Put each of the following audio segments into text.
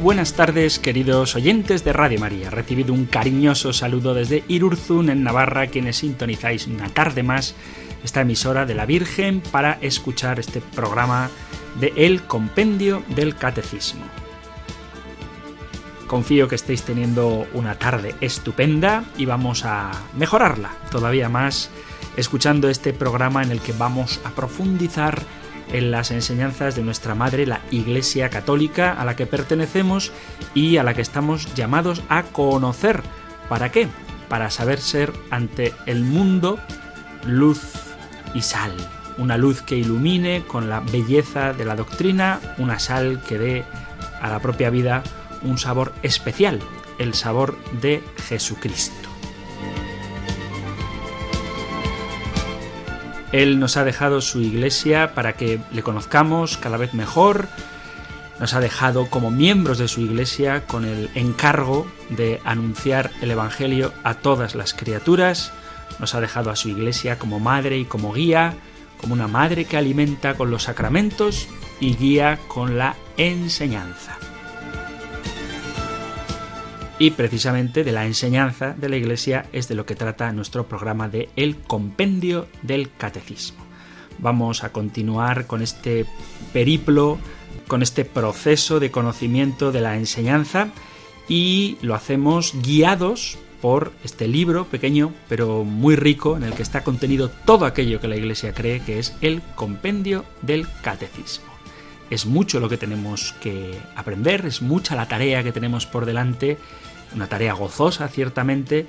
Buenas tardes, queridos oyentes de Radio María. Recibido un cariñoso saludo desde Irurzun, en Navarra, quienes sintonizáis una tarde más esta emisora de la Virgen para escuchar este programa de El Compendio del Catecismo. Confío que estéis teniendo una tarde estupenda y vamos a mejorarla todavía más escuchando este programa en el que vamos a profundizar en las enseñanzas de nuestra Madre, la Iglesia Católica, a la que pertenecemos y a la que estamos llamados a conocer. ¿Para qué? Para saber ser ante el mundo luz y sal. Una luz que ilumine con la belleza de la doctrina, una sal que dé a la propia vida un sabor especial, el sabor de Jesucristo. Él nos ha dejado su iglesia para que le conozcamos cada vez mejor. Nos ha dejado como miembros de su iglesia con el encargo de anunciar el Evangelio a todas las criaturas. Nos ha dejado a su iglesia como madre y como guía, como una madre que alimenta con los sacramentos y guía con la enseñanza y precisamente de la enseñanza de la Iglesia es de lo que trata nuestro programa de El Compendio del Catecismo. Vamos a continuar con este periplo, con este proceso de conocimiento de la enseñanza y lo hacemos guiados por este libro pequeño pero muy rico en el que está contenido todo aquello que la Iglesia cree que es el Compendio del Catecismo. Es mucho lo que tenemos que aprender, es mucha la tarea que tenemos por delante una tarea gozosa ciertamente,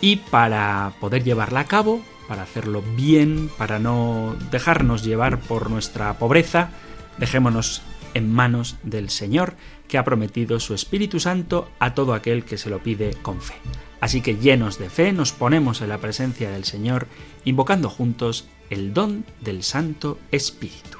y para poder llevarla a cabo, para hacerlo bien, para no dejarnos llevar por nuestra pobreza, dejémonos en manos del Señor, que ha prometido su Espíritu Santo a todo aquel que se lo pide con fe. Así que llenos de fe nos ponemos en la presencia del Señor, invocando juntos el don del Santo Espíritu.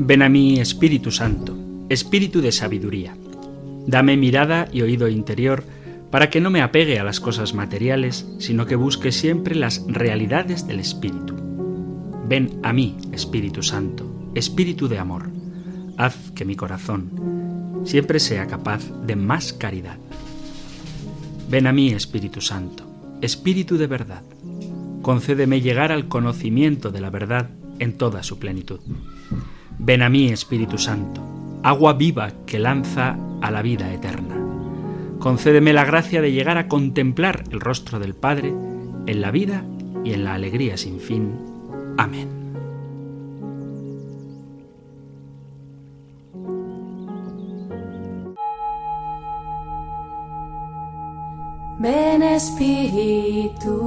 Ven a mí, Espíritu Santo, Espíritu de sabiduría. Dame mirada y oído interior para que no me apegue a las cosas materiales, sino que busque siempre las realidades del Espíritu. Ven a mí, Espíritu Santo, Espíritu de amor. Haz que mi corazón siempre sea capaz de más caridad. Ven a mí, Espíritu Santo, Espíritu de verdad. Concédeme llegar al conocimiento de la verdad en toda su plenitud. Ven a mí, Espíritu Santo, agua viva que lanza a la vida eterna. Concédeme la gracia de llegar a contemplar el rostro del Padre en la vida y en la alegría sin fin. Amén. Ven Espíritu,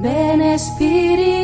ven Espíritu.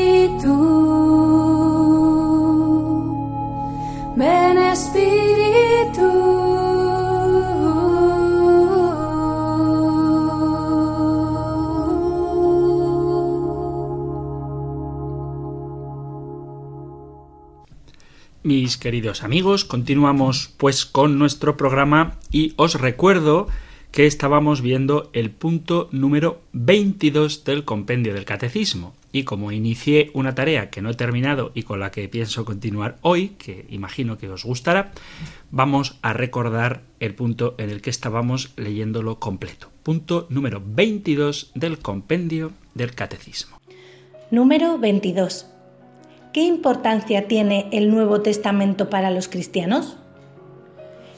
Mis queridos amigos, continuamos pues con nuestro programa y os recuerdo que estábamos viendo el punto número 22 del compendio del catecismo. Y como inicié una tarea que no he terminado y con la que pienso continuar hoy, que imagino que os gustará, vamos a recordar el punto en el que estábamos leyéndolo completo. Punto número 22 del compendio del catecismo. Número 22. ¿Qué importancia tiene el Nuevo Testamento para los cristianos?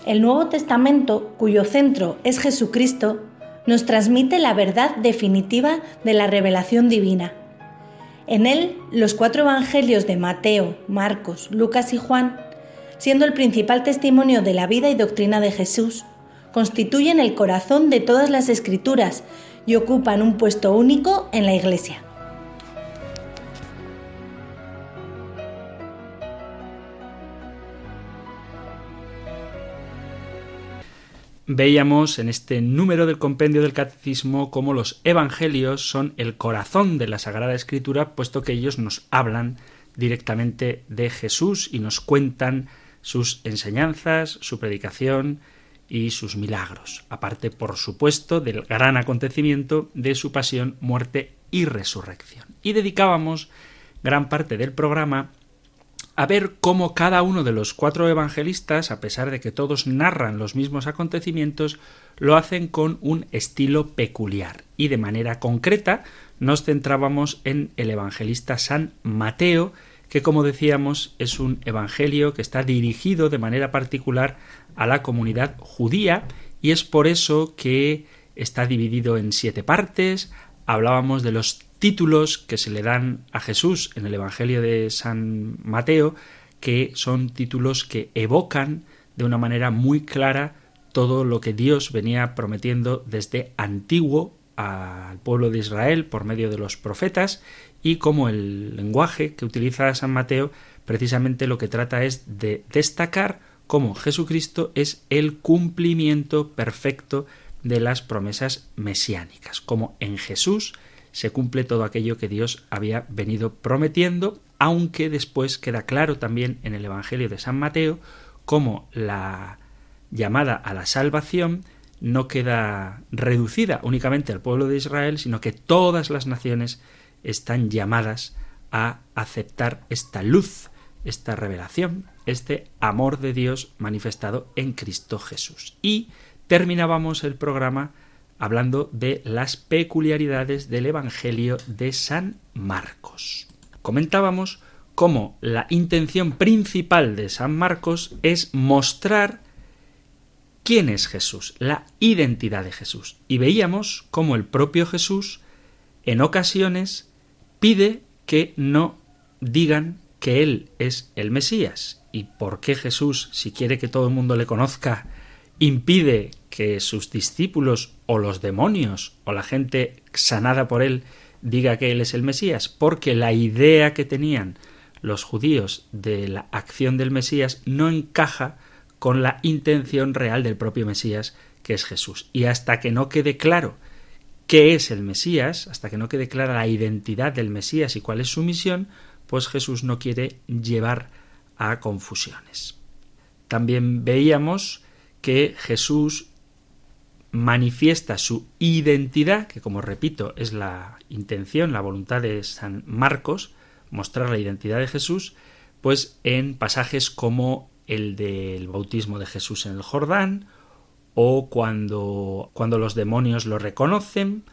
El Nuevo Testamento, cuyo centro es Jesucristo, nos transmite la verdad definitiva de la revelación divina. En él, los cuatro evangelios de Mateo, Marcos, Lucas y Juan, siendo el principal testimonio de la vida y doctrina de Jesús, constituyen el corazón de todas las escrituras y ocupan un puesto único en la Iglesia. Veíamos en este número del compendio del catecismo cómo los evangelios son el corazón de la Sagrada Escritura, puesto que ellos nos hablan directamente de Jesús y nos cuentan sus enseñanzas, su predicación y sus milagros, aparte, por supuesto, del gran acontecimiento de su pasión, muerte y resurrección. Y dedicábamos gran parte del programa a ver cómo cada uno de los cuatro evangelistas, a pesar de que todos narran los mismos acontecimientos, lo hacen con un estilo peculiar. Y de manera concreta nos centrábamos en el evangelista San Mateo, que como decíamos es un evangelio que está dirigido de manera particular a la comunidad judía y es por eso que está dividido en siete partes. Hablábamos de los títulos que se le dan a Jesús en el Evangelio de San Mateo, que son títulos que evocan de una manera muy clara todo lo que Dios venía prometiendo desde antiguo al pueblo de Israel por medio de los profetas y como el lenguaje que utiliza San Mateo precisamente lo que trata es de destacar cómo Jesucristo es el cumplimiento perfecto de las promesas mesiánicas, como en Jesús se cumple todo aquello que Dios había venido prometiendo, aunque después queda claro también en el Evangelio de San Mateo cómo la llamada a la salvación no queda reducida únicamente al pueblo de Israel, sino que todas las naciones están llamadas a aceptar esta luz, esta revelación, este amor de Dios manifestado en Cristo Jesús. Y terminábamos el programa hablando de las peculiaridades del Evangelio de San Marcos. Comentábamos cómo la intención principal de San Marcos es mostrar quién es Jesús, la identidad de Jesús. Y veíamos cómo el propio Jesús en ocasiones pide que no digan que Él es el Mesías. ¿Y por qué Jesús, si quiere que todo el mundo le conozca, impide que sus discípulos o los demonios o la gente sanada por él diga que él es el Mesías, porque la idea que tenían los judíos de la acción del Mesías no encaja con la intención real del propio Mesías, que es Jesús. Y hasta que no quede claro qué es el Mesías, hasta que no quede clara la identidad del Mesías y cuál es su misión, pues Jesús no quiere llevar a confusiones. También veíamos que Jesús manifiesta su identidad, que como repito es la intención, la voluntad de San Marcos, mostrar la identidad de Jesús, pues en pasajes como el del bautismo de Jesús en el Jordán, o cuando, cuando los demonios lo reconocen,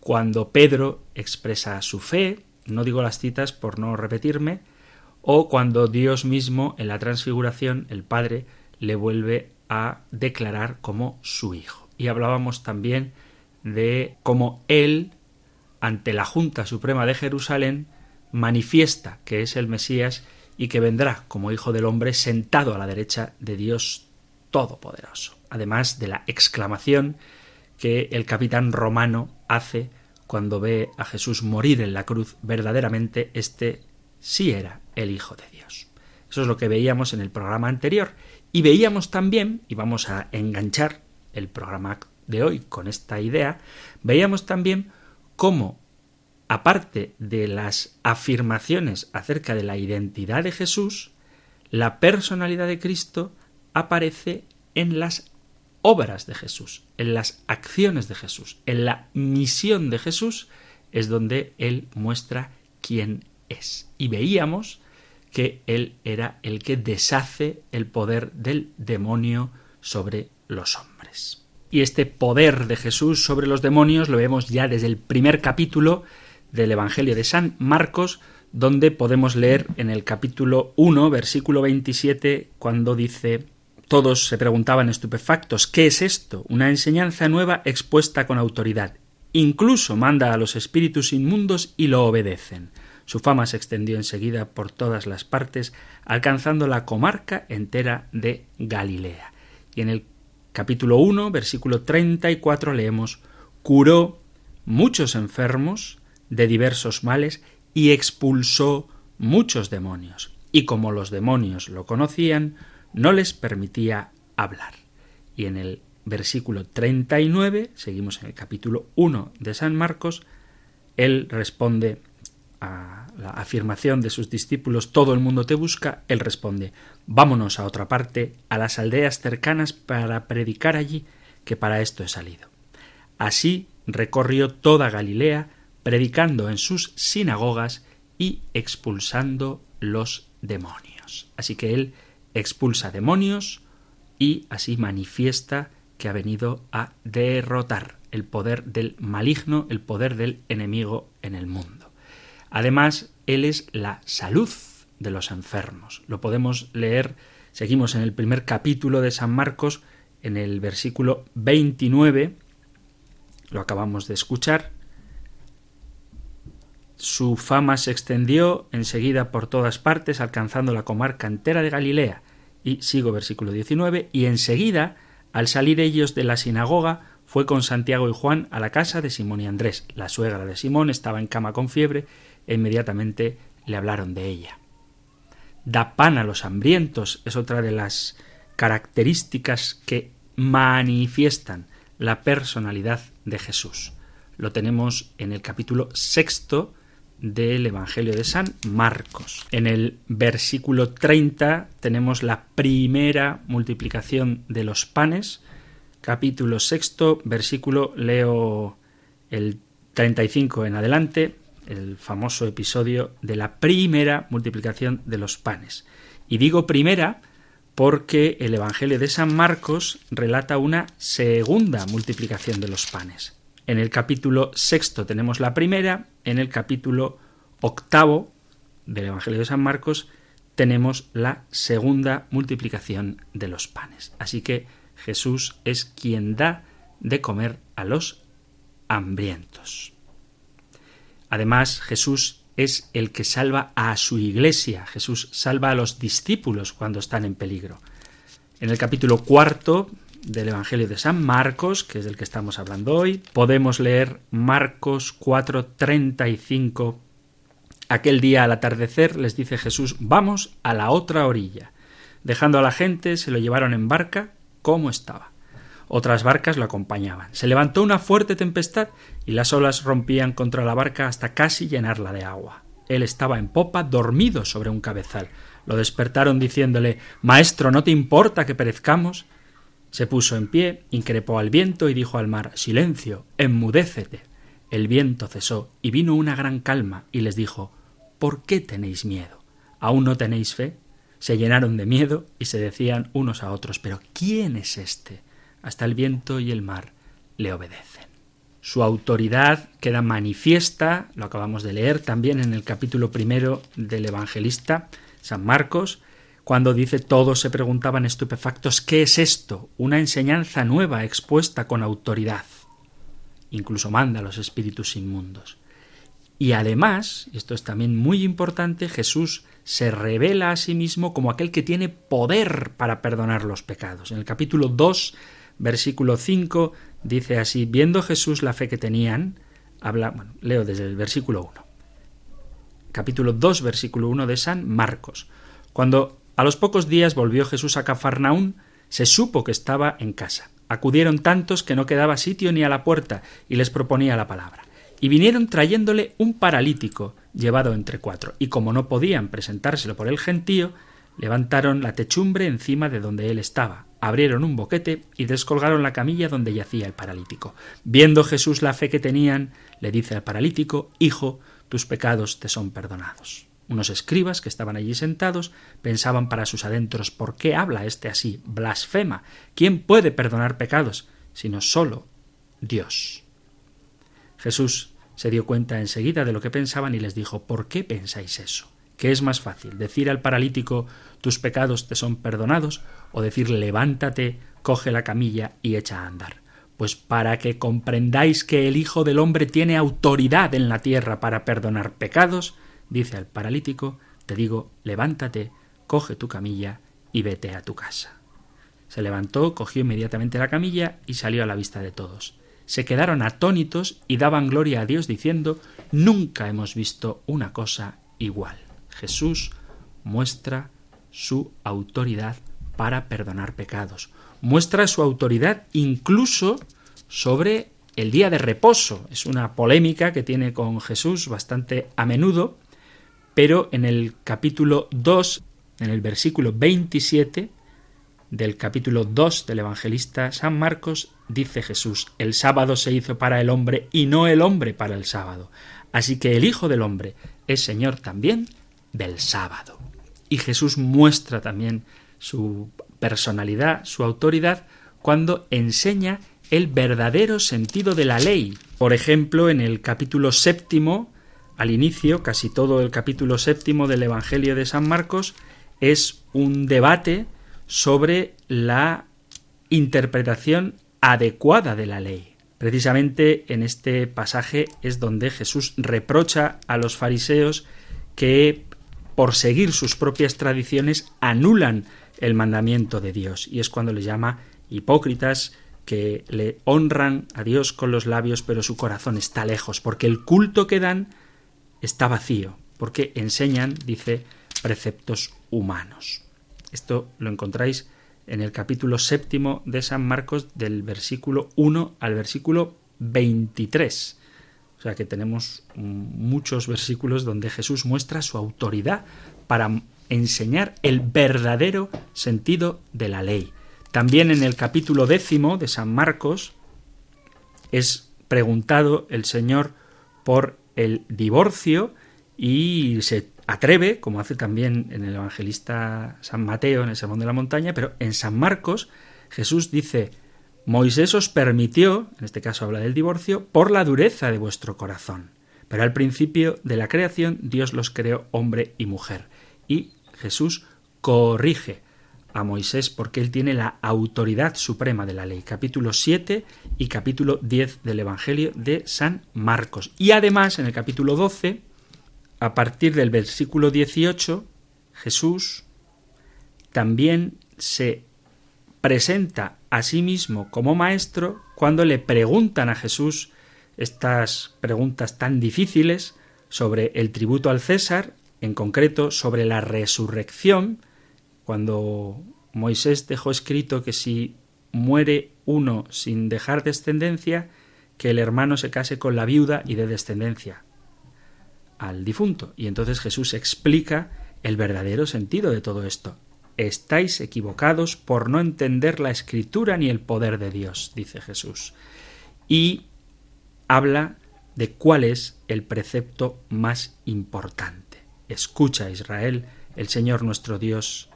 cuando Pedro expresa su fe, no digo las citas por no repetirme, o cuando Dios mismo en la transfiguración, el Padre, le vuelve a declarar como su hijo. Y hablábamos también de cómo él, ante la Junta Suprema de Jerusalén, manifiesta que es el Mesías y que vendrá como Hijo del Hombre sentado a la derecha de Dios Todopoderoso. Además de la exclamación que el capitán romano hace cuando ve a Jesús morir en la cruz, verdaderamente este sí era el Hijo de Dios. Eso es lo que veíamos en el programa anterior. Y veíamos también, y vamos a enganchar el programa de hoy con esta idea, veíamos también cómo, aparte de las afirmaciones acerca de la identidad de Jesús, la personalidad de Cristo aparece en las obras de Jesús, en las acciones de Jesús, en la misión de Jesús, es donde Él muestra quién es. Y veíamos que Él era el que deshace el poder del demonio sobre los hombres. Y este poder de Jesús sobre los demonios lo vemos ya desde el primer capítulo del Evangelio de San Marcos, donde podemos leer en el capítulo 1, versículo 27, cuando dice todos se preguntaban estupefactos ¿qué es esto? Una enseñanza nueva expuesta con autoridad. Incluso manda a los espíritus inmundos y lo obedecen. Su fama se extendió enseguida por todas las partes, alcanzando la comarca entera de Galilea. Y en el capítulo 1, versículo 34 leemos curó muchos enfermos de diversos males y expulsó muchos demonios. Y como los demonios lo conocían, no les permitía hablar. Y en el versículo 39, seguimos en el capítulo 1 de San Marcos, él responde a la afirmación de sus discípulos todo el mundo te busca, él responde vámonos a otra parte, a las aldeas cercanas para predicar allí, que para esto he salido. Así recorrió toda Galilea, predicando en sus sinagogas y expulsando los demonios. Así que él expulsa demonios y así manifiesta que ha venido a derrotar el poder del maligno, el poder del enemigo en el mundo. Además, él es la salud de los enfermos. Lo podemos leer, seguimos en el primer capítulo de San Marcos, en el versículo 29, lo acabamos de escuchar, su fama se extendió enseguida por todas partes, alcanzando la comarca entera de Galilea. Y sigo versículo 19, y enseguida, al salir ellos de la sinagoga, fue con Santiago y Juan a la casa de Simón y Andrés. La suegra de Simón estaba en cama con fiebre e inmediatamente le hablaron de ella. Da pan a los hambrientos es otra de las características que manifiestan la personalidad de Jesús. Lo tenemos en el capítulo sexto del Evangelio de San Marcos. En el versículo 30 tenemos la primera multiplicación de los panes. Capítulo sexto, versículo, leo el 35 en adelante, el famoso episodio de la primera multiplicación de los panes. Y digo primera porque el Evangelio de San Marcos relata una segunda multiplicación de los panes. En el capítulo sexto tenemos la primera, en el capítulo octavo del Evangelio de San Marcos tenemos la segunda multiplicación de los panes. Así que Jesús es quien da de comer a los hambrientos. Además, Jesús es el que salva a su iglesia. Jesús salva a los discípulos cuando están en peligro. En el capítulo cuarto del Evangelio de San Marcos, que es del que estamos hablando hoy, podemos leer Marcos 4:35. Aquel día al atardecer les dice Jesús, vamos a la otra orilla. Dejando a la gente, se lo llevaron en barca como estaba. Otras barcas lo acompañaban. Se levantó una fuerte tempestad y las olas rompían contra la barca hasta casi llenarla de agua. Él estaba en popa, dormido sobre un cabezal. Lo despertaron diciéndole Maestro, ¿no te importa que perezcamos? Se puso en pie, increpó al viento y dijo al mar Silencio, enmudécete. El viento cesó y vino una gran calma y les dijo ¿Por qué tenéis miedo? ¿Aún no tenéis fe? Se llenaron de miedo y se decían unos a otros Pero ¿quién es este? Hasta el viento y el mar le obedecen. Su autoridad queda manifiesta, lo acabamos de leer también en el capítulo primero del evangelista San Marcos, cuando dice todos se preguntaban estupefactos ¿qué es esto? Una enseñanza nueva expuesta con autoridad. Incluso manda a los espíritus inmundos. Y además, esto es también muy importante, Jesús se revela a sí mismo como aquel que tiene poder para perdonar los pecados. En el capítulo 2, versículo 5, dice así, viendo Jesús la fe que tenían, habla, leo desde el versículo 1. Capítulo 2, versículo 1 de San Marcos. Cuando a los pocos días volvió Jesús a Cafarnaún, se supo que estaba en casa. Acudieron tantos que no quedaba sitio ni a la puerta, y les proponía la palabra. Y vinieron trayéndole un paralítico llevado entre cuatro, y como no podían presentárselo por el gentío, levantaron la techumbre encima de donde él estaba, abrieron un boquete y descolgaron la camilla donde yacía el paralítico. Viendo Jesús la fe que tenían, le dice al paralítico, Hijo, tus pecados te son perdonados. Unos escribas que estaban allí sentados pensaban para sus adentros ¿por qué habla éste así? Blasfema. ¿Quién puede perdonar pecados? sino solo Dios. Jesús se dio cuenta enseguida de lo que pensaban y les dijo ¿Por qué pensáis eso? ¿Qué es más fácil? ¿Decir al paralítico tus pecados te son perdonados? o decir levántate, coge la camilla y echa a andar? Pues para que comprendáis que el Hijo del Hombre tiene autoridad en la tierra para perdonar pecados, dice al paralítico, te digo, levántate, coge tu camilla y vete a tu casa. Se levantó, cogió inmediatamente la camilla y salió a la vista de todos. Se quedaron atónitos y daban gloria a Dios diciendo, nunca hemos visto una cosa igual. Jesús muestra su autoridad para perdonar pecados. Muestra su autoridad incluso sobre el día de reposo. Es una polémica que tiene con Jesús bastante a menudo, pero en el capítulo 2, en el versículo 27 del capítulo 2 del evangelista San Marcos, dice Jesús, el sábado se hizo para el hombre y no el hombre para el sábado. Así que el Hijo del Hombre es Señor también del sábado. Y Jesús muestra también su personalidad, su autoridad, cuando enseña el verdadero sentido de la ley. Por ejemplo, en el capítulo séptimo, al inicio, casi todo el capítulo séptimo del Evangelio de San Marcos, es un debate sobre la interpretación adecuada de la ley. Precisamente en este pasaje es donde Jesús reprocha a los fariseos que por seguir sus propias tradiciones, anulan el mandamiento de Dios. Y es cuando les llama hipócritas que le honran a Dios con los labios, pero su corazón está lejos, porque el culto que dan está vacío, porque enseñan, dice, preceptos humanos. Esto lo encontráis en el capítulo séptimo de San Marcos del versículo 1 al versículo 23. O sea que tenemos muchos versículos donde Jesús muestra su autoridad para enseñar el verdadero sentido de la ley. También en el capítulo décimo de San Marcos es preguntado el Señor por el divorcio y se atreve, como hace también en el evangelista San Mateo en el Sermón de la Montaña, pero en San Marcos Jesús dice Moisés os permitió, en este caso habla del divorcio, por la dureza de vuestro corazón. Pero al principio de la creación Dios los creó hombre y mujer. Y Jesús corrige a Moisés porque él tiene la autoridad suprema de la ley. Capítulo 7 y capítulo 10 del Evangelio de San Marcos. Y además en el capítulo 12, a partir del versículo 18, Jesús también se presenta a sí mismo como maestro cuando le preguntan a Jesús estas preguntas tan difíciles sobre el tributo al César, en concreto sobre la resurrección, cuando Moisés dejó escrito que si muere uno sin dejar descendencia, que el hermano se case con la viuda y dé descendencia al difunto. Y entonces Jesús explica el verdadero sentido de todo esto estáis equivocados por no entender la escritura ni el poder de Dios, dice Jesús. Y habla de cuál es el precepto más importante. Escucha, Israel, el Señor nuestro Dios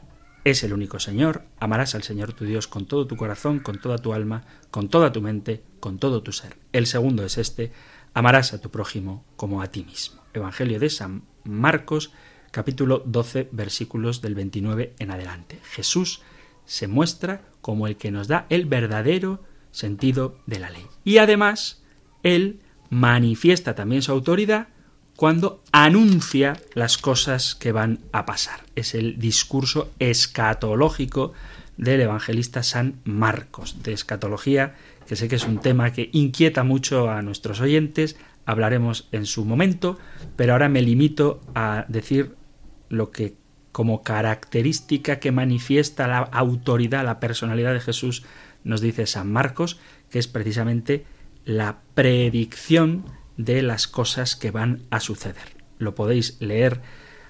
es el único Señor, amarás al Señor tu Dios con todo tu corazón, con toda tu alma, con toda tu mente, con todo tu ser. El segundo es este, amarás a tu prójimo como a ti mismo. Evangelio de San Marcos, capítulo 12 versículos del 29 en adelante. Jesús se muestra como el que nos da el verdadero sentido de la ley. Y además, Él manifiesta también su autoridad cuando anuncia las cosas que van a pasar. Es el discurso escatológico del evangelista San Marcos, de escatología, que sé que es un tema que inquieta mucho a nuestros oyentes, hablaremos en su momento, pero ahora me limito a decir lo que como característica que manifiesta la autoridad, la personalidad de Jesús, nos dice San Marcos, que es precisamente la predicción de las cosas que van a suceder. Lo podéis leer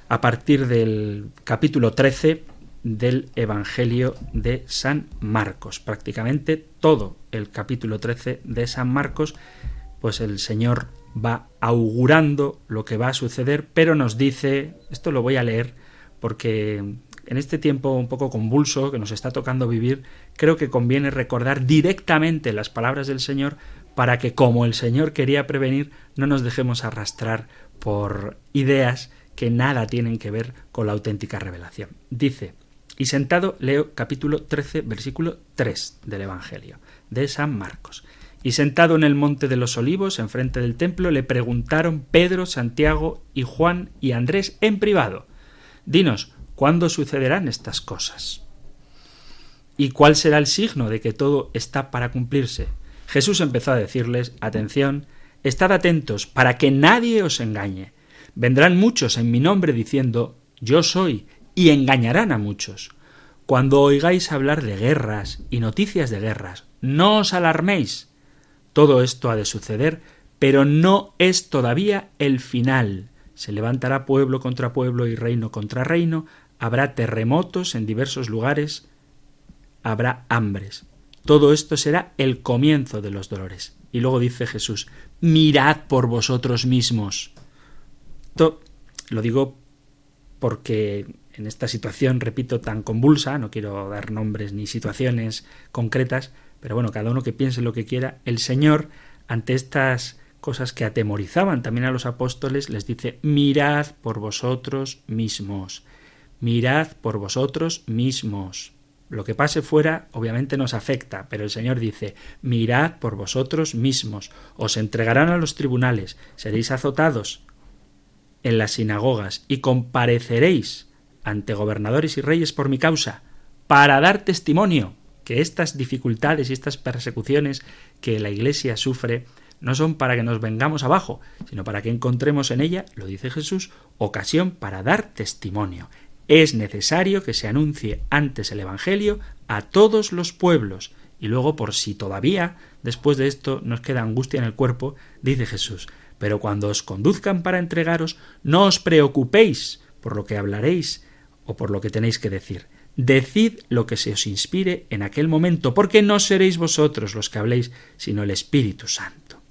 a partir del capítulo 13 del Evangelio de San Marcos. Prácticamente todo el capítulo 13 de San Marcos, pues el Señor va augurando lo que va a suceder, pero nos dice, esto lo voy a leer porque en este tiempo un poco convulso que nos está tocando vivir, creo que conviene recordar directamente las palabras del Señor para que, como el Señor quería prevenir, no nos dejemos arrastrar por ideas que nada tienen que ver con la auténtica revelación. Dice, y sentado leo capítulo 13, versículo 3 del Evangelio de San Marcos. Y sentado en el monte de los olivos, enfrente del templo, le preguntaron Pedro, Santiago y Juan y Andrés en privado. Dinos, ¿cuándo sucederán estas cosas? ¿Y cuál será el signo de que todo está para cumplirse? Jesús empezó a decirles, atención, estad atentos para que nadie os engañe. Vendrán muchos en mi nombre diciendo, yo soy, y engañarán a muchos. Cuando oigáis hablar de guerras y noticias de guerras, no os alarméis todo esto ha de suceder, pero no es todavía el final. Se levantará pueblo contra pueblo y reino contra reino, habrá terremotos en diversos lugares, habrá hambres. Todo esto será el comienzo de los dolores. Y luego dice Jesús, mirad por vosotros mismos. lo digo porque en esta situación, repito, tan convulsa, no quiero dar nombres ni situaciones concretas, pero bueno, cada uno que piense lo que quiera, el Señor, ante estas cosas que atemorizaban también a los apóstoles, les dice, mirad por vosotros mismos, mirad por vosotros mismos. Lo que pase fuera obviamente nos afecta, pero el Señor dice, mirad por vosotros mismos, os entregarán a los tribunales, seréis azotados en las sinagogas y compareceréis ante gobernadores y reyes por mi causa, para dar testimonio que estas dificultades y estas persecuciones que la Iglesia sufre no son para que nos vengamos abajo, sino para que encontremos en ella, lo dice Jesús, ocasión para dar testimonio. Es necesario que se anuncie antes el Evangelio a todos los pueblos, y luego por si todavía después de esto nos queda angustia en el cuerpo, dice Jesús, pero cuando os conduzcan para entregaros, no os preocupéis por lo que hablaréis o por lo que tenéis que decir, Decid lo que se os inspire en aquel momento, porque no seréis vosotros los que habléis, sino el Espíritu Santo.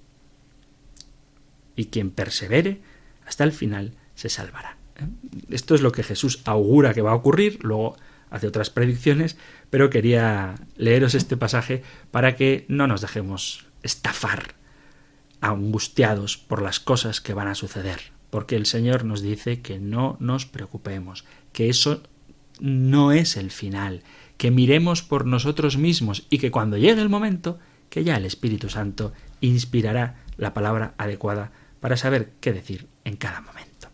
Y quien persevere hasta el final se salvará. ¿eh? Esto es lo que Jesús augura que va a ocurrir, luego hace otras predicciones, pero quería leeros este pasaje para que no nos dejemos estafar, angustiados por las cosas que van a suceder, porque el Señor nos dice que no nos preocupemos, que eso no es el final, que miremos por nosotros mismos y que cuando llegue el momento, que ya el Espíritu Santo inspirará la palabra adecuada para saber qué decir en cada momento.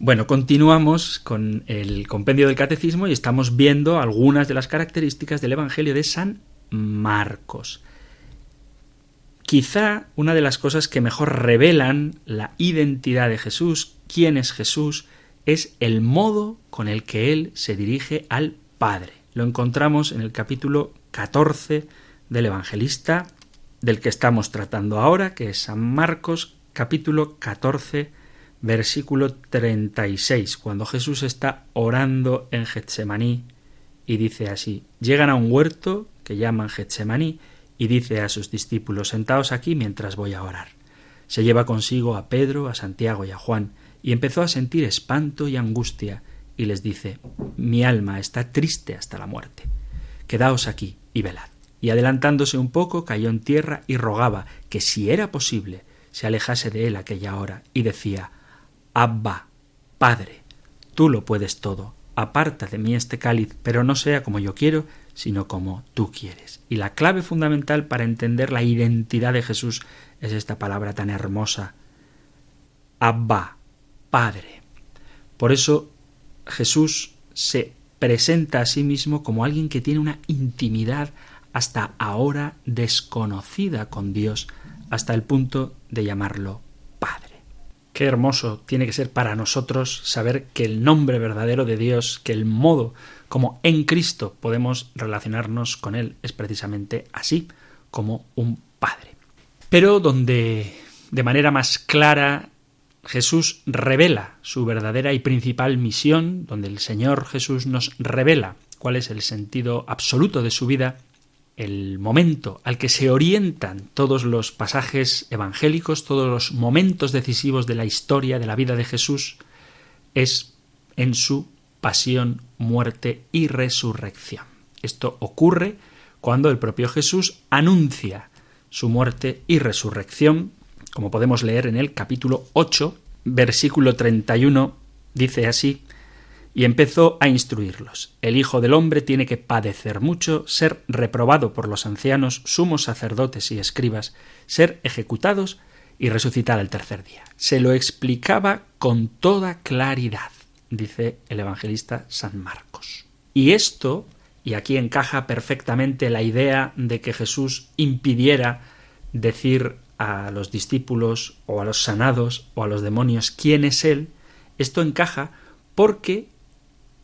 Bueno, continuamos con el compendio del catecismo y estamos viendo algunas de las características del Evangelio de San Marcos. Quizá una de las cosas que mejor revelan la identidad de Jesús, quién es Jesús, es el modo con el que él se dirige al Padre. Lo encontramos en el capítulo 14 del Evangelista del que estamos tratando ahora, que es San Marcos, capítulo 14, versículo 36, cuando Jesús está orando en Getsemaní y dice así, llegan a un huerto que llaman Getsemaní y dice a sus discípulos, sentaos aquí mientras voy a orar. Se lleva consigo a Pedro, a Santiago y a Juan, y empezó a sentir espanto y angustia, y les dice Mi alma está triste hasta la muerte. Quedaos aquí y velad. Y adelantándose un poco, cayó en tierra y rogaba que, si era posible, se alejase de él aquella hora, y decía Abba, Padre, tú lo puedes todo, aparta de mí este cáliz, pero no sea como yo quiero, sino como tú quieres. Y la clave fundamental para entender la identidad de Jesús es esta palabra tan hermosa, Abba, Padre. Por eso Jesús se presenta a sí mismo como alguien que tiene una intimidad hasta ahora desconocida con Dios, hasta el punto de llamarlo Padre. Qué hermoso tiene que ser para nosotros saber que el nombre verdadero de Dios, que el modo como en Cristo podemos relacionarnos con Él es precisamente así, como un Padre. Pero donde de manera más clara Jesús revela su verdadera y principal misión, donde el Señor Jesús nos revela cuál es el sentido absoluto de su vida, el momento al que se orientan todos los pasajes evangélicos, todos los momentos decisivos de la historia de la vida de Jesús, es en su pasión, muerte y resurrección. Esto ocurre cuando el propio Jesús anuncia su muerte y resurrección, como podemos leer en el capítulo 8, versículo 31, dice así, y empezó a instruirlos. El Hijo del Hombre tiene que padecer mucho, ser reprobado por los ancianos, sumos sacerdotes y escribas, ser ejecutados y resucitar al tercer día. Se lo explicaba con toda claridad, dice el evangelista San Marcos. Y esto, y aquí encaja perfectamente la idea de que Jesús impidiera decir a los discípulos o a los sanados o a los demonios quién es Él, esto encaja porque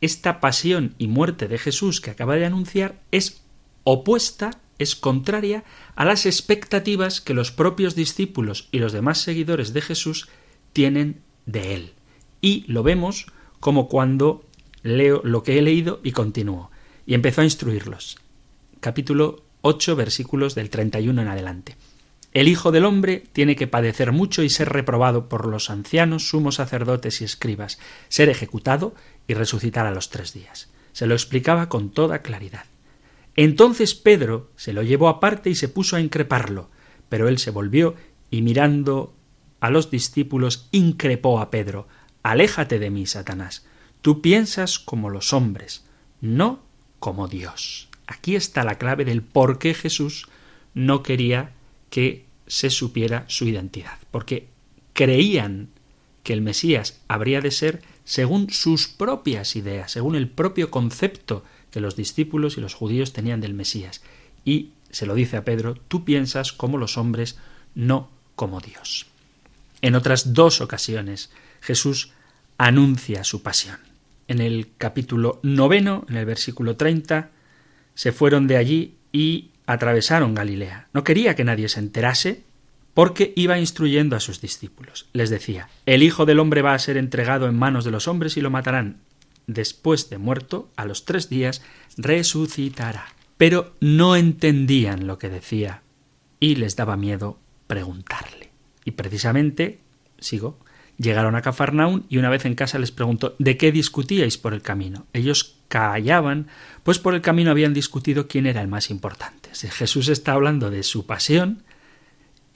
esta pasión y muerte de Jesús que acaba de anunciar es opuesta, es contraria a las expectativas que los propios discípulos y los demás seguidores de Jesús tienen de Él. Y lo vemos como cuando leo lo que he leído y continúo. Y empezó a instruirlos. Capítulo 8, versículos del 31 en adelante. El Hijo del Hombre tiene que padecer mucho y ser reprobado por los ancianos, sumos sacerdotes y escribas, ser ejecutado y resucitar a los tres días. Se lo explicaba con toda claridad. Entonces Pedro se lo llevó aparte y se puso a increparlo, pero él se volvió y mirando a los discípulos increpó a Pedro Aléjate de mí, Satanás. Tú piensas como los hombres, no como Dios. Aquí está la clave del por qué Jesús no quería que se supiera su identidad, porque creían que el Mesías habría de ser según sus propias ideas, según el propio concepto que los discípulos y los judíos tenían del Mesías. Y se lo dice a Pedro, tú piensas como los hombres, no como Dios. En otras dos ocasiones Jesús anuncia su pasión. En el capítulo noveno, en el versículo 30, se fueron de allí y atravesaron Galilea. No quería que nadie se enterase porque iba instruyendo a sus discípulos. Les decía, el Hijo del Hombre va a ser entregado en manos de los hombres y lo matarán. Después de muerto, a los tres días, resucitará. Pero no entendían lo que decía y les daba miedo preguntarle. Y precisamente, sigo, llegaron a Cafarnaún y una vez en casa les preguntó ¿de qué discutíais por el camino? Ellos callaban, pues por el camino habían discutido quién era el más importante. Jesús está hablando de su pasión,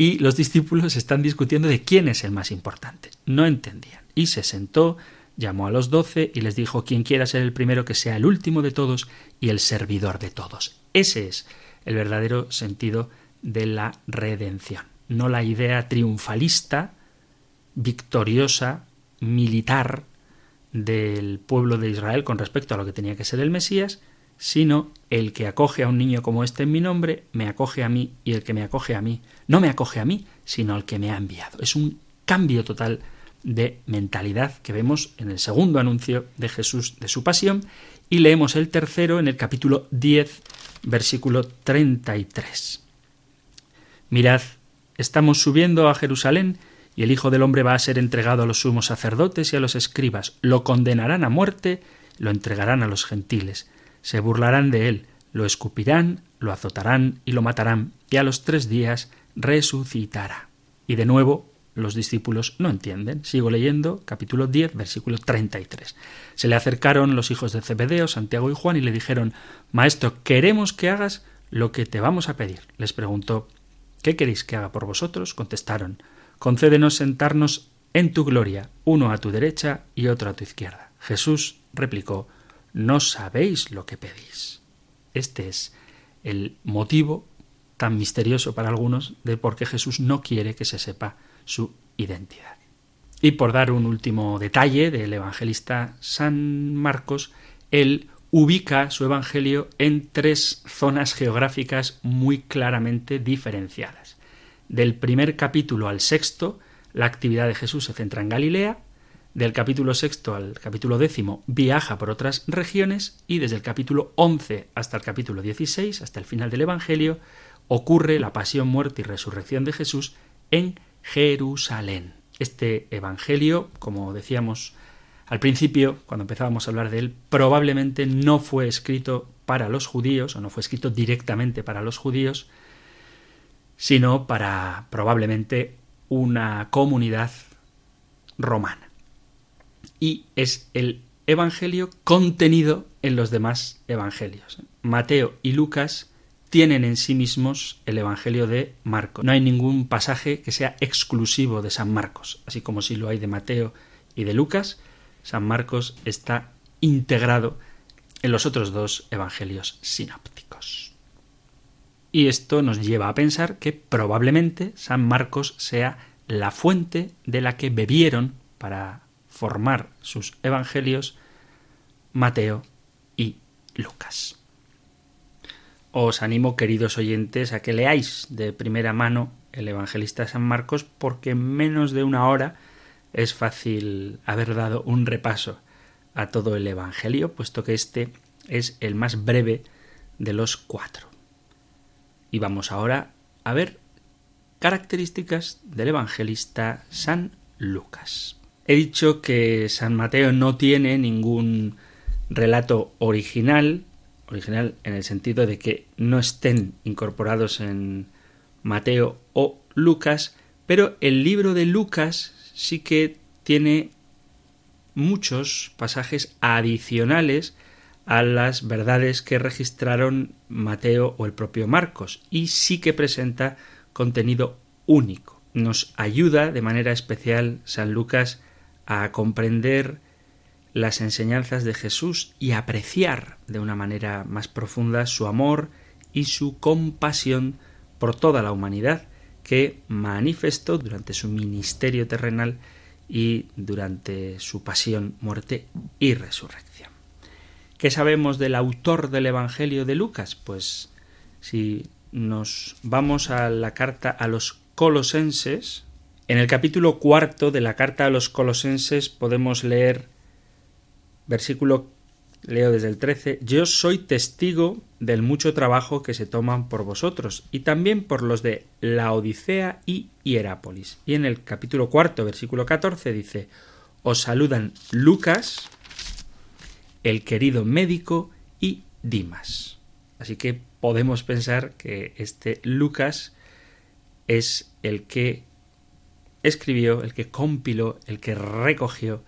y los discípulos están discutiendo de quién es el más importante. No entendían. Y se sentó, llamó a los doce y les dijo quien quiera ser el primero que sea el último de todos y el servidor de todos. Ese es el verdadero sentido de la redención, no la idea triunfalista, victoriosa, militar del pueblo de Israel con respecto a lo que tenía que ser el Mesías, sino el que acoge a un niño como este en mi nombre, me acoge a mí, y el que me acoge a mí, no me acoge a mí, sino al que me ha enviado. Es un cambio total de mentalidad que vemos en el segundo anuncio de Jesús de su pasión, y leemos el tercero en el capítulo 10, versículo 33. Mirad, estamos subiendo a Jerusalén, y el Hijo del Hombre va a ser entregado a los sumos sacerdotes y a los escribas, lo condenarán a muerte, lo entregarán a los gentiles se burlarán de él, lo escupirán, lo azotarán y lo matarán, y a los tres días resucitará. Y de nuevo los discípulos no entienden. Sigo leyendo, capítulo 10, versículo 33. Se le acercaron los hijos de Zebedeo, Santiago y Juan, y le dijeron, Maestro, queremos que hagas lo que te vamos a pedir. Les preguntó, ¿qué queréis que haga por vosotros? Contestaron, concédenos sentarnos en tu gloria, uno a tu derecha y otro a tu izquierda. Jesús replicó, no sabéis lo que pedís. Este es el motivo tan misterioso para algunos de por qué Jesús no quiere que se sepa su identidad. Y por dar un último detalle del evangelista San Marcos, él ubica su evangelio en tres zonas geográficas muy claramente diferenciadas. Del primer capítulo al sexto, la actividad de Jesús se centra en Galilea, del capítulo sexto al capítulo décimo viaja por otras regiones y desde el capítulo once hasta el capítulo dieciséis, hasta el final del Evangelio, ocurre la pasión, muerte y resurrección de Jesús en Jerusalén. Este Evangelio, como decíamos al principio, cuando empezábamos a hablar de él, probablemente no fue escrito para los judíos, o no fue escrito directamente para los judíos, sino para probablemente una comunidad romana y es el Evangelio contenido en los demás Evangelios. Mateo y Lucas tienen en sí mismos el Evangelio de Marcos. No hay ningún pasaje que sea exclusivo de San Marcos, así como si lo hay de Mateo y de Lucas. San Marcos está integrado en los otros dos evangelios sinópticos. Y esto nos lleva a pensar que probablemente San Marcos sea la fuente de la que bebieron para formar sus evangelios Mateo y Lucas. Os animo, queridos oyentes, a que leáis de primera mano el evangelista San Marcos porque en menos de una hora es fácil haber dado un repaso a todo el Evangelio, puesto que este es el más breve de los cuatro. Y vamos ahora a ver características del evangelista San Lucas. He dicho que San Mateo no tiene ningún relato original, original en el sentido de que no estén incorporados en Mateo o Lucas, pero el libro de Lucas sí que tiene muchos pasajes adicionales a las verdades que registraron Mateo o el propio Marcos y sí que presenta contenido único. Nos ayuda de manera especial San Lucas a comprender las enseñanzas de Jesús y apreciar de una manera más profunda su amor y su compasión por toda la humanidad que manifestó durante su ministerio terrenal y durante su pasión, muerte y resurrección. ¿Qué sabemos del autor del Evangelio de Lucas? Pues si nos vamos a la carta a los colosenses, en el capítulo cuarto de la carta a los colosenses podemos leer versículo leo desde el 13, yo soy testigo del mucho trabajo que se toman por vosotros y también por los de la Odisea y Hierápolis. Y en el capítulo cuarto, versículo 14 dice, os saludan Lucas, el querido médico y Dimas. Así que podemos pensar que este Lucas es el que escribió, el que compiló, el que recogió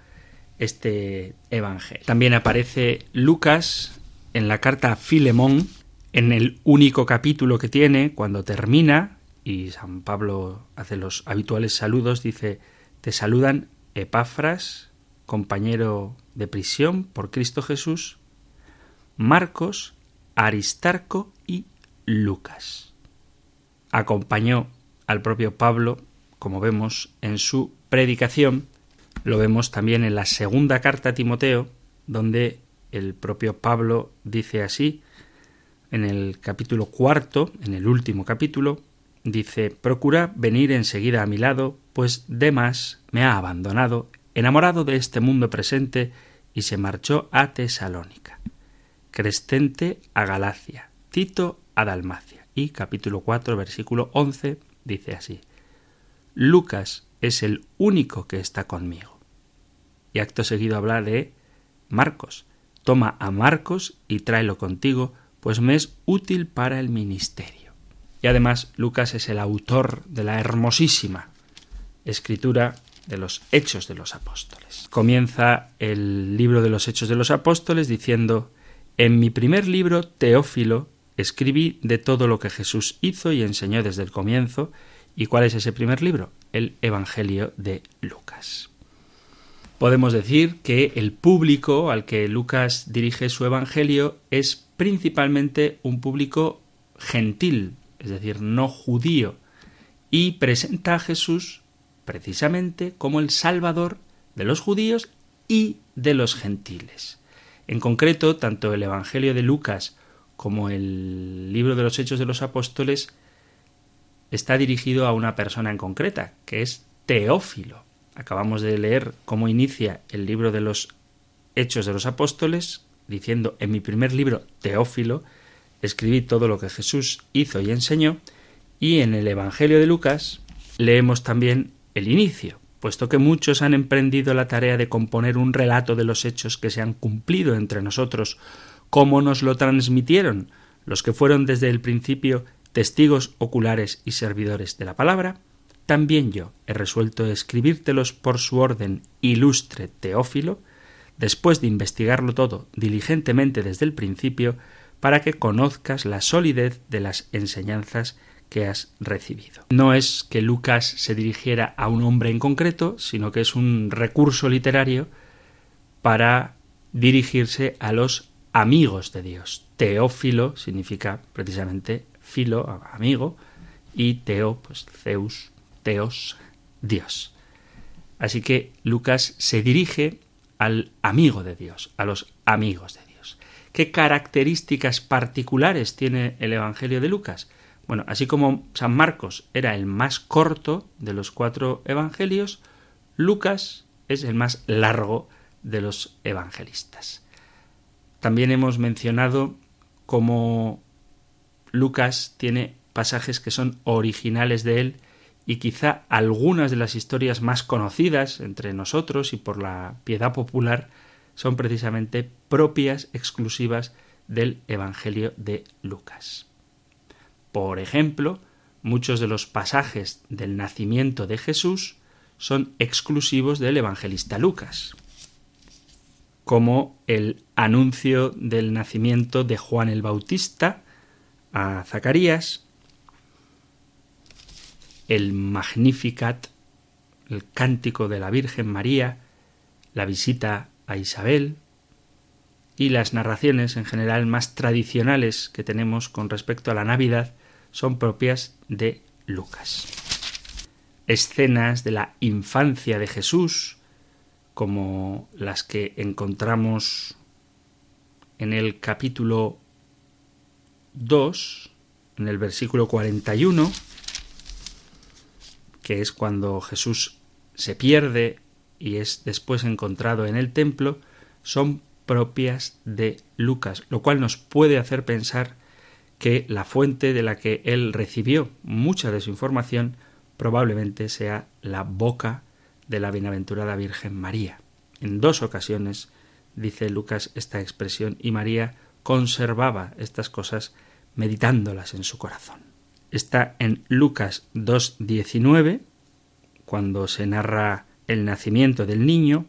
este evangelio. También aparece Lucas en la carta a Filemón, en el único capítulo que tiene, cuando termina, y San Pablo hace los habituales saludos, dice, te saludan Epafras, compañero de prisión por Cristo Jesús, Marcos, Aristarco y Lucas. Acompañó al propio Pablo, como vemos en su predicación, lo vemos también en la segunda carta a Timoteo, donde el propio Pablo dice así, en el capítulo cuarto, en el último capítulo, dice, Procura venir enseguida a mi lado, pues Demas me ha abandonado, enamorado de este mundo presente, y se marchó a Tesalónica. Crescente a Galacia, Tito a Dalmacia. Y capítulo 4, versículo 11, dice así, Lucas es el único que está conmigo. Y acto seguido habla de Marcos. Toma a Marcos y tráelo contigo, pues me es útil para el ministerio. Y además Lucas es el autor de la hermosísima escritura de los Hechos de los Apóstoles. Comienza el libro de los Hechos de los Apóstoles diciendo En mi primer libro, Teófilo, escribí de todo lo que Jesús hizo y enseñó desde el comienzo. ¿Y cuál es ese primer libro? El Evangelio de Lucas. Podemos decir que el público al que Lucas dirige su Evangelio es principalmente un público gentil, es decir, no judío, y presenta a Jesús precisamente como el Salvador de los judíos y de los gentiles. En concreto, tanto el Evangelio de Lucas como el libro de los Hechos de los Apóstoles está dirigido a una persona en concreta, que es Teófilo. Acabamos de leer cómo inicia el libro de los Hechos de los Apóstoles, diciendo en mi primer libro, Teófilo, escribí todo lo que Jesús hizo y enseñó, y en el Evangelio de Lucas leemos también el inicio, puesto que muchos han emprendido la tarea de componer un relato de los hechos que se han cumplido entre nosotros, como nos lo transmitieron los que fueron desde el principio testigos oculares y servidores de la palabra, también yo he resuelto escribírtelos por su orden ilustre Teófilo, después de investigarlo todo diligentemente desde el principio, para que conozcas la solidez de las enseñanzas que has recibido. No es que Lucas se dirigiera a un hombre en concreto, sino que es un recurso literario para dirigirse a los amigos de Dios. Teófilo significa precisamente filo, amigo, y teo, pues Zeus, teos, Dios. Así que Lucas se dirige al amigo de Dios, a los amigos de Dios. ¿Qué características particulares tiene el Evangelio de Lucas? Bueno, así como San Marcos era el más corto de los cuatro evangelios, Lucas es el más largo de los evangelistas. También hemos mencionado cómo Lucas tiene pasajes que son originales de él y quizá algunas de las historias más conocidas entre nosotros y por la piedad popular son precisamente propias, exclusivas del Evangelio de Lucas. Por ejemplo, muchos de los pasajes del nacimiento de Jesús son exclusivos del evangelista Lucas como el anuncio del nacimiento de Juan el Bautista a Zacarías, el Magnificat, el cántico de la Virgen María, la visita a Isabel y las narraciones en general más tradicionales que tenemos con respecto a la Navidad son propias de Lucas. Escenas de la infancia de Jesús, como las que encontramos en el capítulo 2, en el versículo 41, que es cuando Jesús se pierde y es después encontrado en el templo, son propias de Lucas, lo cual nos puede hacer pensar que la fuente de la que él recibió mucha de su información probablemente sea la boca de la bienaventurada Virgen María. En dos ocasiones dice Lucas esta expresión y María conservaba estas cosas meditándolas en su corazón. Está en Lucas 2.19, cuando se narra el nacimiento del niño,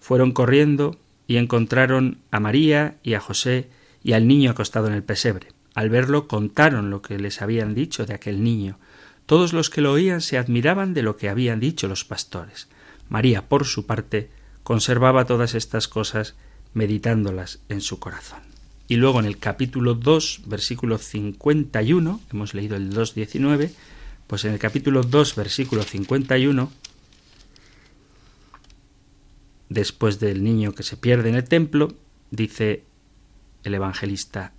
fueron corriendo y encontraron a María y a José y al niño acostado en el pesebre. Al verlo contaron lo que les habían dicho de aquel niño, todos los que lo oían se admiraban de lo que habían dicho los pastores. María, por su parte, conservaba todas estas cosas meditándolas en su corazón. Y luego en el capítulo 2, versículo 51, hemos leído el 2.19, pues en el capítulo 2, versículo 51, después del niño que se pierde en el templo, dice el evangelista,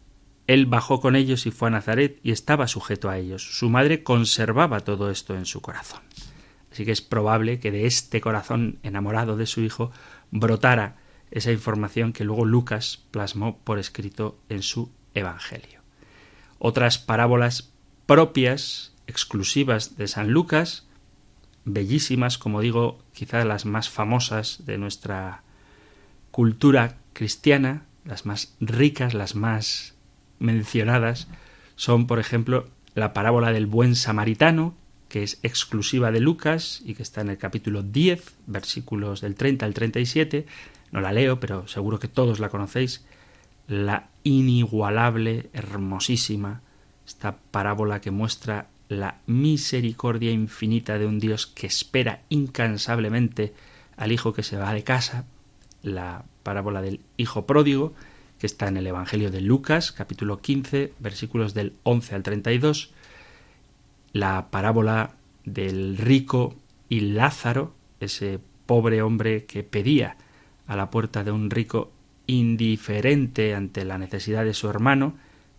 él bajó con ellos y fue a Nazaret y estaba sujeto a ellos. Su madre conservaba todo esto en su corazón. Así que es probable que de este corazón enamorado de su hijo brotara esa información que luego Lucas plasmó por escrito en su Evangelio. Otras parábolas propias, exclusivas de San Lucas, bellísimas, como digo, quizás las más famosas de nuestra cultura cristiana, las más ricas, las más mencionadas son, por ejemplo, la parábola del buen samaritano, que es exclusiva de Lucas y que está en el capítulo 10, versículos del 30 al 37. No la leo, pero seguro que todos la conocéis. La inigualable, hermosísima, esta parábola que muestra la misericordia infinita de un Dios que espera incansablemente al hijo que se va de casa, la parábola del hijo pródigo, que está en el Evangelio de Lucas, capítulo 15, versículos del 11 al 32, la parábola del rico y Lázaro, ese pobre hombre que pedía a la puerta de un rico indiferente ante la necesidad de su hermano,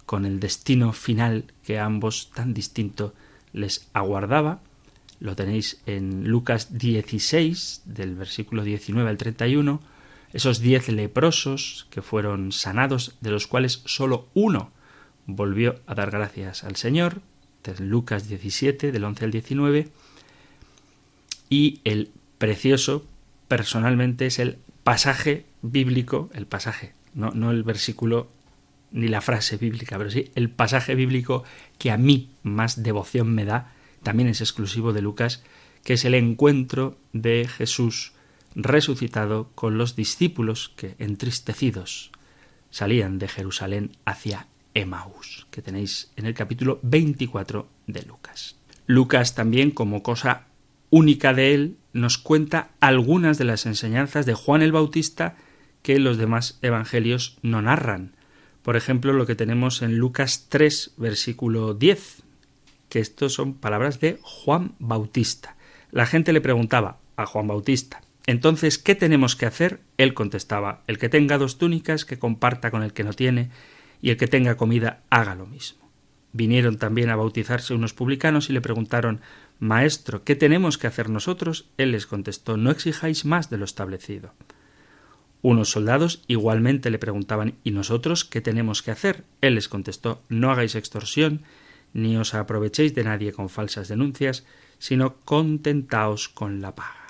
con el destino final que a ambos tan distinto les aguardaba. Lo tenéis en Lucas 16, del versículo 19 al 31, esos diez leprosos que fueron sanados, de los cuales sólo uno volvió a dar gracias al Señor, Lucas 17, del 11 al 19, y el precioso, personalmente, es el pasaje bíblico, el pasaje, no, no el versículo ni la frase bíblica, pero sí el pasaje bíblico que a mí más devoción me da, también es exclusivo de Lucas, que es el encuentro de Jesús resucitado con los discípulos que, entristecidos, salían de Jerusalén hacia Emaús, que tenéis en el capítulo 24 de Lucas. Lucas también, como cosa única de él, nos cuenta algunas de las enseñanzas de Juan el Bautista que los demás evangelios no narran. Por ejemplo, lo que tenemos en Lucas 3, versículo 10, que estos son palabras de Juan Bautista. La gente le preguntaba a Juan Bautista, entonces, ¿qué tenemos que hacer? Él contestaba, el que tenga dos túnicas, que comparta con el que no tiene, y el que tenga comida, haga lo mismo. Vinieron también a bautizarse unos publicanos y le preguntaron Maestro, ¿qué tenemos que hacer nosotros? Él les contestó No exijáis más de lo establecido. Unos soldados igualmente le preguntaban ¿Y nosotros qué tenemos que hacer? Él les contestó No hagáis extorsión, ni os aprovechéis de nadie con falsas denuncias, sino contentaos con la paga.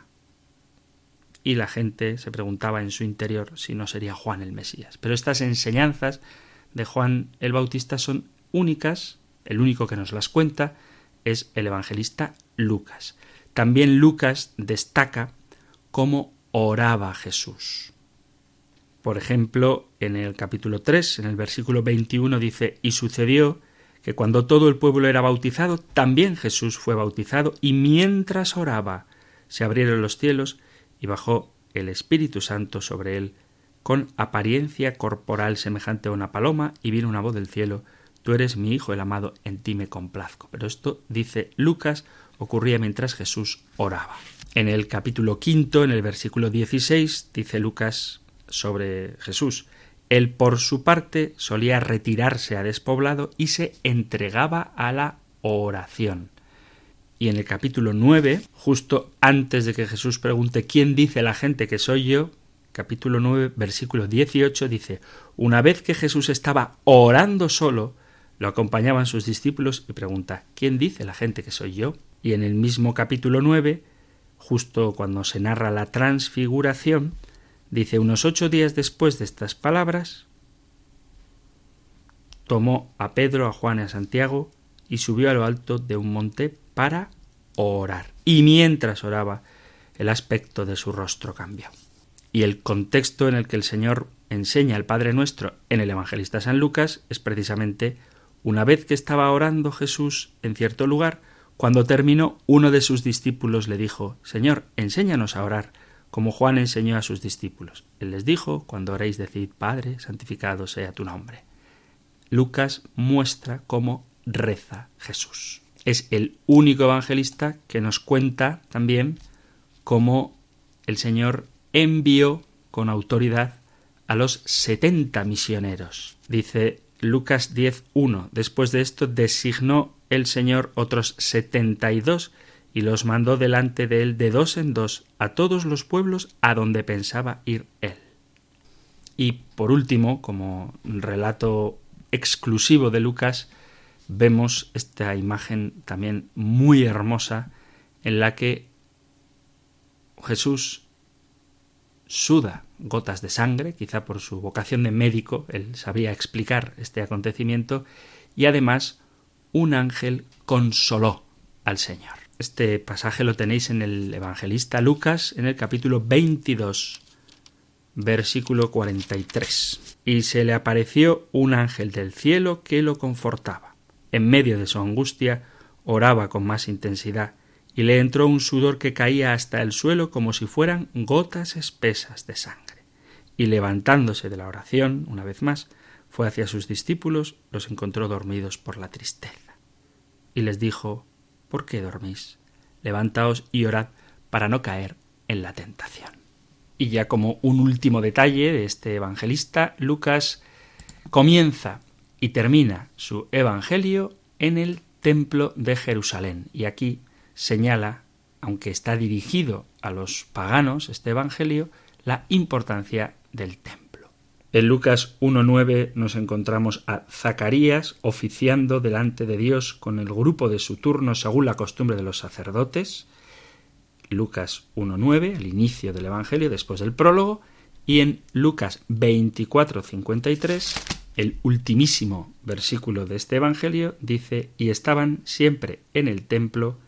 Y la gente se preguntaba en su interior si no sería Juan el Mesías. Pero estas enseñanzas de Juan el Bautista son únicas, el único que nos las cuenta es el evangelista Lucas. También Lucas destaca cómo oraba Jesús. Por ejemplo, en el capítulo 3, en el versículo 21 dice, y sucedió que cuando todo el pueblo era bautizado, también Jesús fue bautizado, y mientras oraba, se abrieron los cielos bajó el Espíritu Santo sobre él, con apariencia corporal semejante a una paloma, y vino una voz del cielo, Tú eres mi Hijo el amado, en ti me complazco. Pero esto, dice Lucas, ocurría mientras Jesús oraba. En el capítulo quinto, en el versículo 16, dice Lucas sobre Jesús, él por su parte solía retirarse a despoblado y se entregaba a la oración. Y en el capítulo 9, justo antes de que Jesús pregunte ¿quién dice la gente que soy yo? Capítulo 9, versículo 18 dice, una vez que Jesús estaba orando solo, lo acompañaban sus discípulos y pregunta ¿Quién dice la gente que soy yo? Y en el mismo capítulo 9, justo cuando se narra la transfiguración, dice unos ocho días después de estas palabras, tomó a Pedro, a Juan y a Santiago y subió a lo alto de un monte para orar. Y mientras oraba, el aspecto de su rostro cambió. Y el contexto en el que el Señor enseña al Padre Nuestro en el Evangelista San Lucas es precisamente una vez que estaba orando Jesús en cierto lugar, cuando terminó, uno de sus discípulos le dijo Señor, enséñanos a orar, como Juan enseñó a sus discípulos. Él les dijo Cuando oréis, decid Padre, santificado sea tu nombre. Lucas muestra cómo reza Jesús. Es el único evangelista que nos cuenta también cómo el Señor envió con autoridad a los setenta misioneros. Dice Lucas 10.1. Después de esto designó el Señor otros setenta y dos y los mandó delante de él de dos en dos a todos los pueblos a donde pensaba ir él. Y por último, como relato exclusivo de Lucas, vemos esta imagen también muy hermosa en la que Jesús suda gotas de sangre, quizá por su vocación de médico, él sabía explicar este acontecimiento, y además un ángel consoló al Señor. Este pasaje lo tenéis en el evangelista Lucas en el capítulo 22, versículo 43. Y se le apareció un ángel del cielo que lo confortaba. En medio de su angustia oraba con más intensidad y le entró un sudor que caía hasta el suelo como si fueran gotas espesas de sangre. Y levantándose de la oración, una vez más, fue hacia sus discípulos, los encontró dormidos por la tristeza. Y les dijo ¿Por qué dormís? Levantaos y orad para no caer en la tentación. Y ya como un último detalle de este evangelista, Lucas comienza y termina su evangelio en el templo de Jerusalén. Y aquí señala, aunque está dirigido a los paganos, este Evangelio, la importancia del templo. En Lucas 1.9 nos encontramos a Zacarías oficiando delante de Dios con el grupo de su turno según la costumbre de los sacerdotes. Lucas 1.9, el inicio del Evangelio después del prólogo, y en Lucas 24.53, el ultimísimo versículo de este Evangelio, dice, y estaban siempre en el templo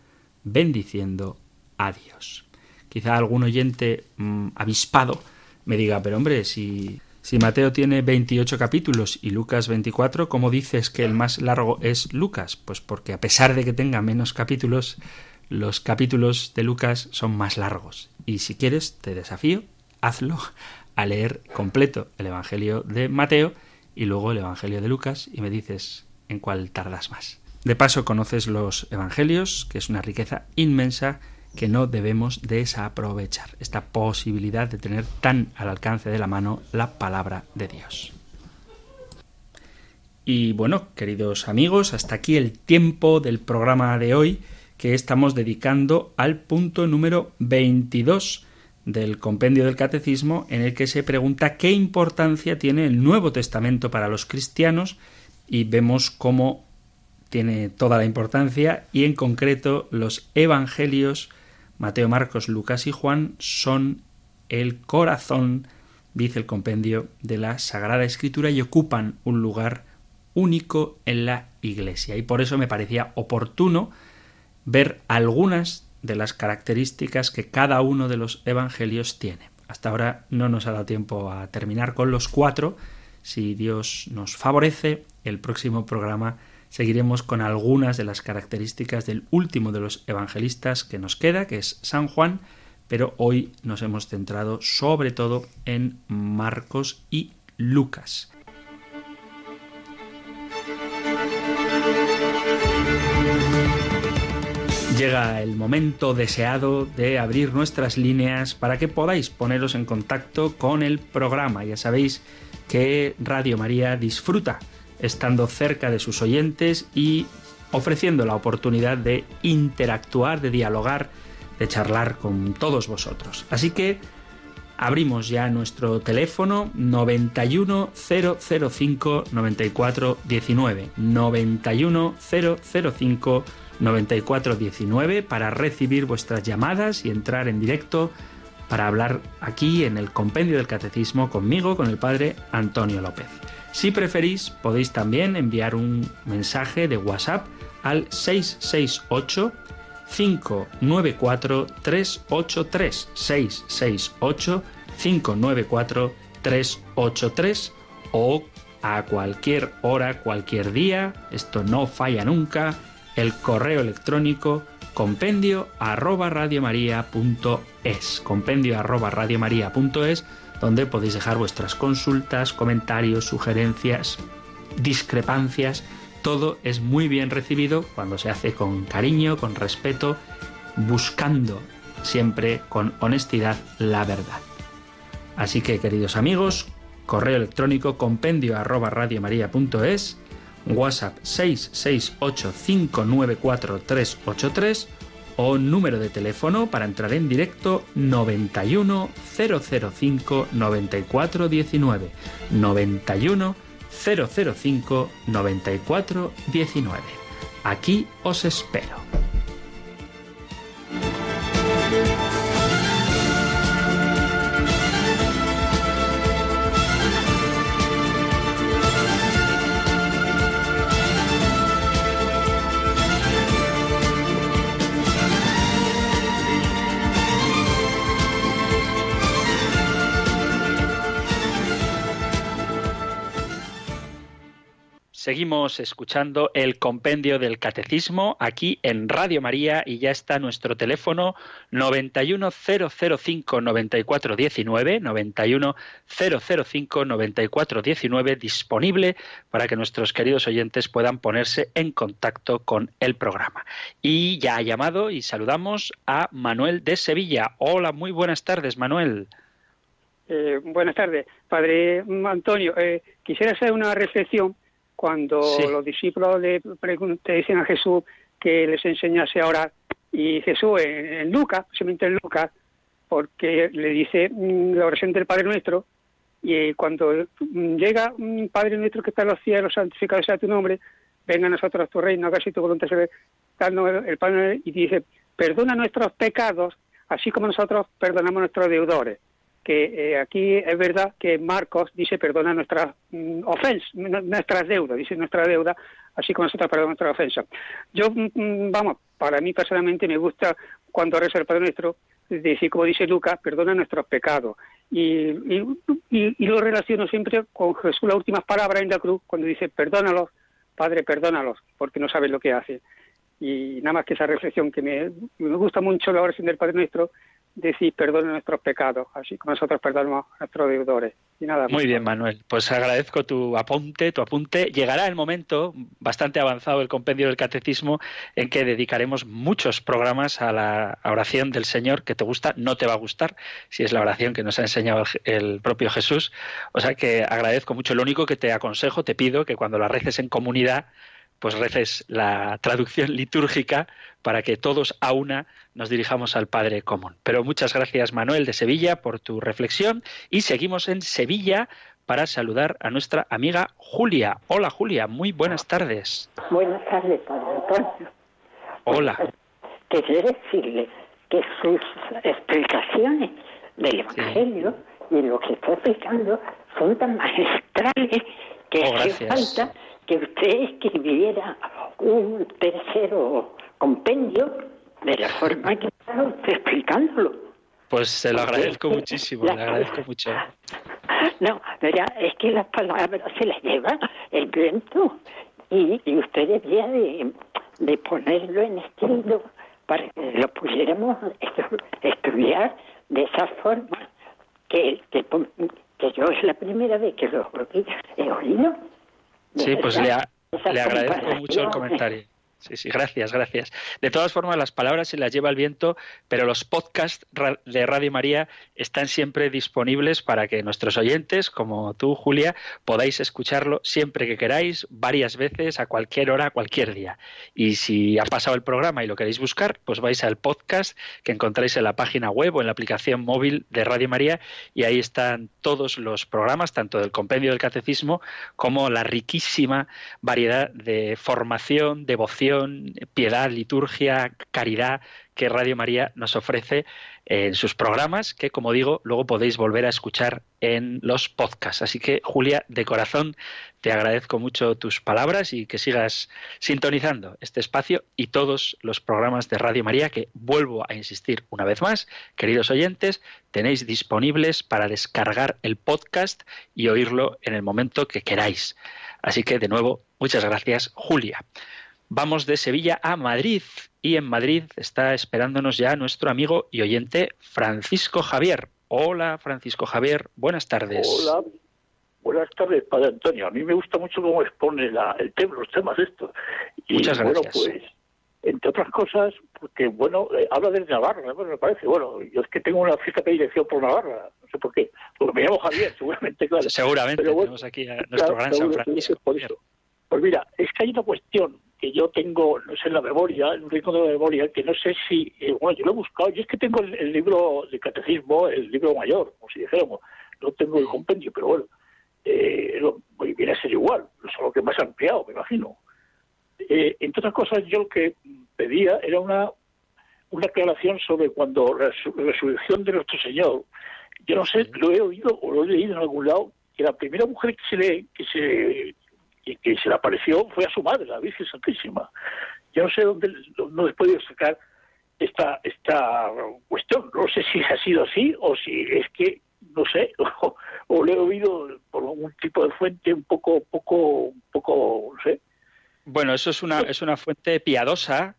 bendiciendo a Dios. Quizá algún oyente mm, avispado me diga, pero hombre, si Si Mateo tiene 28 capítulos y Lucas 24, ¿cómo dices que el más largo es Lucas? Pues porque a pesar de que tenga menos capítulos, los capítulos de Lucas son más largos. Y si quieres, te desafío, hazlo a leer completo el Evangelio de Mateo y luego el Evangelio de Lucas y me dices en cuál tardas más. De paso conoces los Evangelios, que es una riqueza inmensa que no debemos desaprovechar, esta posibilidad de tener tan al alcance de la mano la palabra de Dios. Y bueno, queridos amigos, hasta aquí el tiempo del programa de hoy que estamos dedicando al punto número 22 del compendio del catecismo en el que se pregunta qué importancia tiene el Nuevo Testamento para los cristianos y vemos cómo tiene toda la importancia y en concreto los evangelios Mateo, Marcos, Lucas y Juan son el corazón, dice el compendio, de la Sagrada Escritura y ocupan un lugar único en la Iglesia. Y por eso me parecía oportuno ver algunas de las características que cada uno de los evangelios tiene. Hasta ahora no nos ha dado tiempo a terminar con los cuatro. Si Dios nos favorece, el próximo programa seguiremos con algunas de las características del último de los evangelistas que nos queda, que es San Juan, pero hoy nos hemos centrado sobre todo en Marcos y Lucas. Llega el momento deseado de abrir nuestras líneas para que podáis poneros en contacto con el programa. Ya sabéis que Radio María disfruta estando cerca de sus oyentes y ofreciendo la oportunidad de interactuar, de dialogar, de charlar con todos vosotros. Así que abrimos ya nuestro teléfono 91005 9419 91005 9419 para recibir vuestras llamadas y entrar en directo para hablar aquí en el compendio del catecismo conmigo, con el padre Antonio López. Si preferís, podéis también enviar un mensaje de WhatsApp al 668 594 383 668 594 383 o a cualquier hora, cualquier día, esto no falla nunca, el correo electrónico compendio arroba radiomaria.es compendio arroba donde podéis dejar vuestras consultas, comentarios, sugerencias, discrepancias. Todo es muy bien recibido cuando se hace con cariño, con respeto, buscando siempre con honestidad la verdad. Así que, queridos amigos, correo electrónico compendio arroba radiomaria.es, WhatsApp 668 594 383 o número de teléfono para entrar en directo 91 005 94 19 91 005 94 19. Aquí os espero. Seguimos escuchando el compendio del catecismo aquí en Radio María y ya está nuestro teléfono 910059419 910059419 disponible para que nuestros queridos oyentes puedan ponerse en contacto con el programa. Y ya ha llamado y saludamos a Manuel de Sevilla. Hola, muy buenas tardes, Manuel. Eh, buenas tardes, Padre Antonio. Eh, quisiera hacer una reflexión cuando los discípulos le, dicen a Jesús que les enseñase a orar, y Jesús en, Lucas, simplemente en Lucas, porque le dice mm, la oración del Padre Nuestro, y cuando mm, llega un Padre Nuestro que está en los cielos, santificado sea tu nombre, venga a nosotros tu reino, haga tu voluntad, el Padre y dice, perdona nuestros pecados, así como nosotros perdonamos a nuestros deudores que eh, aquí es verdad que Marcos dice perdona nuestras mm, ofensas, nuestras deudas, dice nuestra deuda, así como nosotros perdonamos nuestra ofensa. Yo, mm, mm, vamos, para mí personalmente me gusta cuando rezo el Padre Nuestro, decir, como dice Lucas, perdona nuestros pecados. Y, y, lo relaciono siempre con Jesús, las últimas palabras en la cruz, cuando dice, perdónalos, Padre, perdónalos, porque no sabes lo que hace. Y nada más que esa reflexión que me, me gusta mucho la oración del Padre Nuestro, decir perdona nuestros pecados, así como nosotros perdonamos a nuestros deudores. Y nada, Muy bien, Manuel. Pues agradezco tu apunte, tu apunte. Llegará el momento, bastante avanzado el compendio del catecismo, en que dedicaremos muchos programas a la oración del Señor, que te gusta, no te va a gustar, si es la oración que nos ha enseñado el propio Jesús. O sea que agradezco mucho. Lo único que te aconsejo, te pido que cuando la reces en comunidad, pues reces la traducción litúrgica para que todos a una nos dirijamos al Padre común. Pero muchas gracias Manuel de Sevilla por tu reflexión y seguimos en Sevilla para saludar a nuestra amiga Julia. Hola Julia, muy buenas tardes. Buenas tardes, Padre Antonio. Hola. Quería decirle que sus explicaciones del Evangelio y lo que está explicando son tan magistrales que oh, hace falta que usted escribiera un tercero compendio de la forma que está usted explicándolo. Pues se lo agradezco muchísimo, le agradezco mucho. No, verá, es que las palabras se las lleva el viento y, y usted debía de, de, ponerlo en escrito para que lo pudiéramos estudiar de esa forma que, que, que yo es la primera vez que lo he oído Sí, pues le, le agradezco mucho el comentario. Sí, sí, gracias, gracias. De todas formas, las palabras se las lleva el viento, pero los podcasts de Radio María están siempre disponibles para que nuestros oyentes, como tú, Julia, podáis escucharlo siempre que queráis, varias veces, a cualquier hora, cualquier día. Y si ha pasado el programa y lo queréis buscar, pues vais al podcast que encontráis en la página web o en la aplicación móvil de Radio María y ahí están todos los programas, tanto del compendio del catecismo como la riquísima variedad de formación, devoción, piedad, liturgia, caridad que Radio María nos ofrece en sus programas, que como digo, luego podéis volver a escuchar en los podcasts. Así que, Julia, de corazón, te agradezco mucho tus palabras y que sigas sintonizando este espacio y todos los programas de Radio María que vuelvo a insistir una vez más, queridos oyentes, tenéis disponibles para descargar el podcast y oírlo en el momento que queráis. Así que, de nuevo, muchas gracias, Julia. Vamos de Sevilla a Madrid y en Madrid está esperándonos ya nuestro amigo y oyente Francisco Javier. Hola Francisco Javier, buenas tardes. Hola, buenas tardes Padre Antonio. A mí me gusta mucho cómo expone la, el tema, los temas estos. Y, Muchas gracias. Bueno, pues, entre otras cosas, porque bueno, eh, habla de Navarra, me parece. Bueno, yo es que tengo una cierta predilección por Navarra, no sé por qué. Porque me llamo Javier, seguramente, claro. Seguramente, tenemos aquí a nuestro gran San Francisco. Pues mira, es que hay una cuestión que yo tengo, no sé, en la memoria, en un rincón de la memoria, que no sé si, eh, bueno, yo lo he buscado, yo es que tengo el, libro de catecismo, el libro mayor, como si dijéramos, no tengo el compendio, pero bueno, eh, viene a ser igual, solo que más ampliado, me imagino. Eh, entre otras cosas, yo lo que pedía era una, una aclaración sobre cuando la resurrección de nuestro Señor, yo no sé, lo he oído o lo he leído en algún lado, que la primera mujer que se le, que se y que se le apareció fue a su madre, la Virgen Santísima. Yo no sé dónde no he podido sacar esta esta cuestión. No sé si ha sido así o si es que no sé o, o lo he oído por un tipo de fuente un poco poco poco no sé. Bueno, eso es una es una fuente piadosa,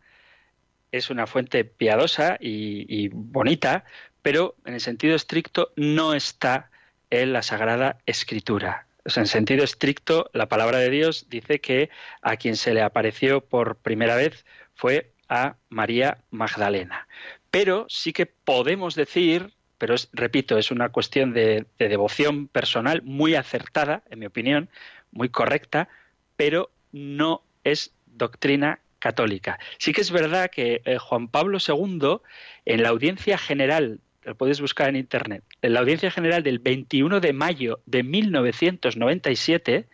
es una fuente piadosa y, y bonita, pero en el sentido estricto no está en la Sagrada Escritura en sentido estricto, la palabra de Dios dice que a quien se le apareció por primera vez fue a María Magdalena. Pero sí que podemos decir, pero repito, es una cuestión de, devoción personal muy acertada, en mi opinión, muy correcta, pero no es doctrina católica. Sí que es verdad que eh, Juan Pablo II, en la audiencia general lo podéis buscar en internet, en la audiencia general del 21 de mayo de 1997,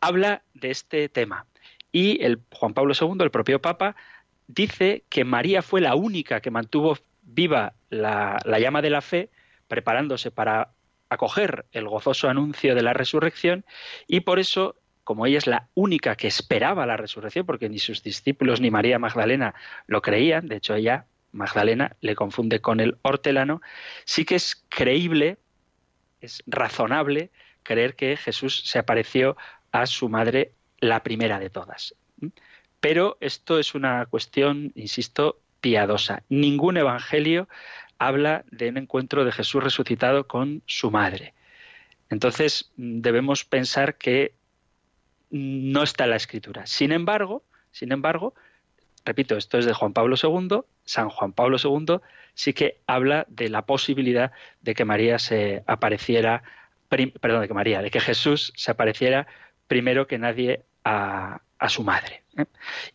habla de este tema. Y el Juan Pablo II, el propio Papa, dice que María fue la única que mantuvo viva la, la llama de la fe, preparándose para acoger el gozoso anuncio de la resurrección, y por eso como ella es la única que esperaba la resurrección, porque ni sus discípulos ni María Magdalena lo creían, de hecho ella Magdalena, le confunde con el hortelano, sí que es creíble, es razonable creer que Jesús se apareció a su madre la primera de todas. Pero esto es una cuestión, insisto, piadosa. Ningún evangelio habla de un encuentro de Jesús resucitado con su madre. Entonces debemos pensar que no está en la escritura. Sin embargo, sin embargo, repito, esto es de Juan Pablo II, San Juan Pablo II sí que habla de la posibilidad de que María se apareciera, perdón, de que María, de que Jesús se apareciera primero que nadie a, su madre. ¿eh?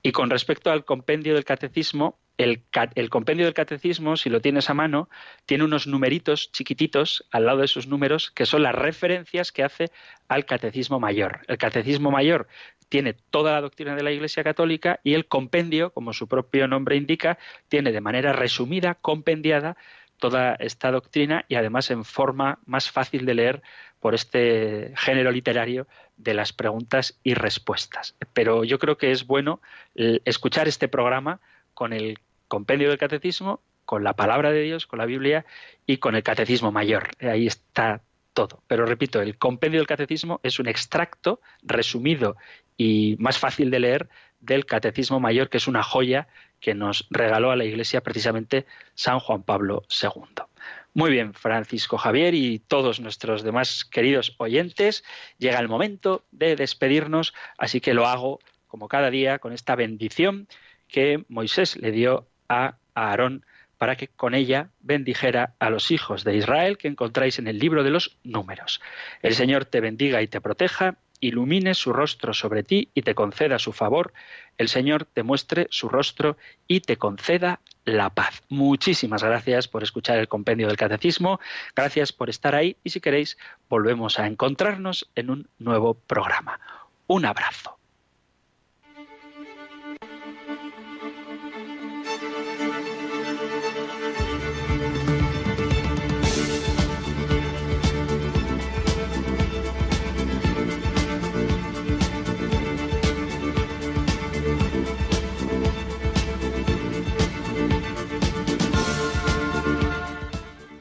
Y con respecto al compendio del catecismo, el, compendio del catecismo, si lo tienes a mano, tiene unos numeritos chiquititos al lado de sus números que son las referencias que hace al catecismo mayor. El catecismo mayor tiene toda la doctrina de la Iglesia Católica y el compendio, como su propio nombre indica, tiene de manera resumida, compendiada, toda esta doctrina y además en forma más fácil de leer por este género literario de las preguntas y respuestas. Pero yo creo que es bueno eh, escuchar este programa con el compendio del catecismo, con la palabra de Dios, con la Biblia y con el catecismo mayor. Ahí está todo. Pero repito, el compendio del catecismo es un extracto resumido y más fácil de leer del Catecismo Mayor, que es una joya que nos regaló a la Iglesia precisamente San Juan Pablo II. Muy bien, Francisco Javier y todos nuestros demás queridos oyentes, llega el momento de despedirnos, así que lo hago como cada día con esta bendición que Moisés le dio a Aarón para que con ella bendijera a los hijos de Israel que encontráis en el libro de los números. El Señor te bendiga y te proteja, ilumine su rostro sobre ti y te conceda su favor, el Señor te muestre su rostro y te conceda la paz. Muchísimas gracias por escuchar el compendio del catecismo, gracias por estar ahí y si queréis volvemos a encontrarnos en un nuevo programa. Un abrazo.